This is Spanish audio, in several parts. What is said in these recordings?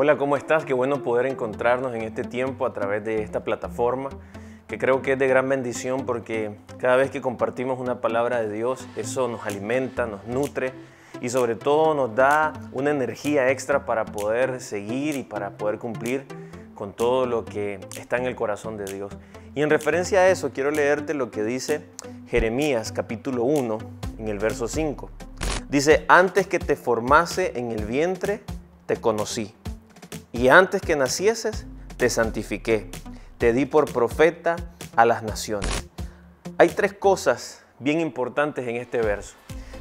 Hola, ¿cómo estás? Qué bueno poder encontrarnos en este tiempo a través de esta plataforma, que creo que es de gran bendición porque cada vez que compartimos una palabra de Dios, eso nos alimenta, nos nutre y sobre todo nos da una energía extra para poder seguir y para poder cumplir con todo lo que está en el corazón de Dios. Y en referencia a eso, quiero leerte lo que dice Jeremías capítulo 1 en el verso 5. Dice, antes que te formase en el vientre, te conocí y antes que nacieses, te santifiqué, te di por profeta a las naciones. Hay tres cosas bien importantes en este verso.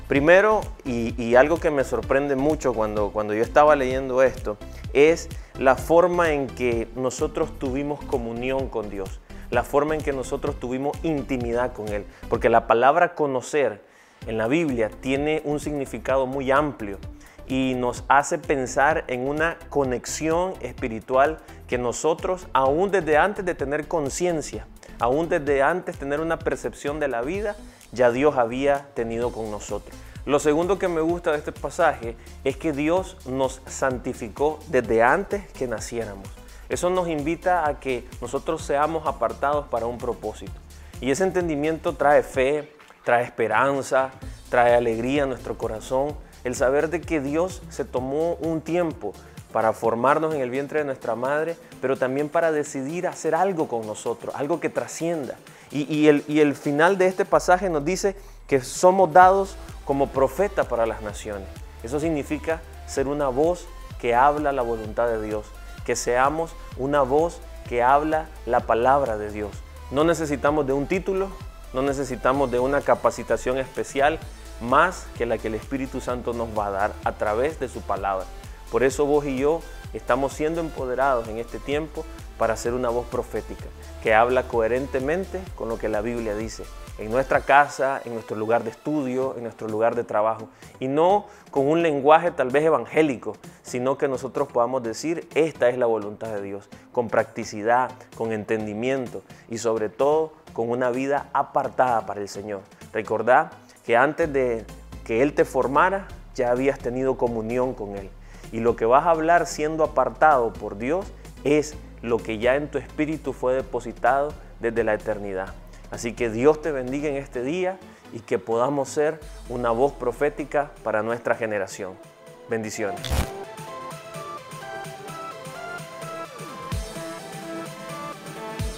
Primero, y, algo que me sorprende mucho cuando, cuando yo estaba leyendo esto, es la forma en que nosotros tuvimos comunión con Dios, la forma en que nosotros tuvimos intimidad con Él. Porque la palabra conocer en la Biblia tiene un significado muy amplio y nos hace pensar en una conexión espiritual que nosotros, aún desde antes de tener conciencia, aún desde antes de tener una percepción de la vida, ya Dios había tenido con nosotros. Lo segundo que me gusta de este pasaje es que Dios nos santificó desde antes que naciéramos. Eso nos invita a que nosotros seamos apartados para un propósito. Y ese entendimiento trae fe, trae esperanza, trae alegría a nuestro corazón el saber de que Dios se tomó un tiempo para formarnos en el vientre de nuestra madre, pero también para decidir hacer algo con nosotros, algo que trascienda. Y, el, el final de este pasaje nos dice que somos dados como profeta para las naciones. Eso significa ser una voz que habla la voluntad de Dios, que seamos una voz que habla la palabra de Dios. No necesitamos de un título, no necesitamos de una capacitación especial, más que la que el Espíritu Santo nos va a dar a través de su palabra. Por eso vos y yo estamos siendo empoderados en este tiempo para ser una voz profética que habla coherentemente con lo que la Biblia dice, en nuestra casa, en nuestro lugar de estudio, en nuestro lugar de trabajo, y no con un lenguaje tal vez evangélico, sino que nosotros podamos decir, esta es la voluntad de Dios, con practicidad, con entendimiento y sobre todo con una vida apartada para el Señor. Recordad que antes de que Él te formara, ya habías tenido comunión con Él. Y lo que vas a hablar siendo apartado por Dios es lo que ya en tu espíritu fue depositado desde la eternidad. Así que Dios te bendiga en este día y que podamos ser una voz profética para nuestra generación. Bendiciones.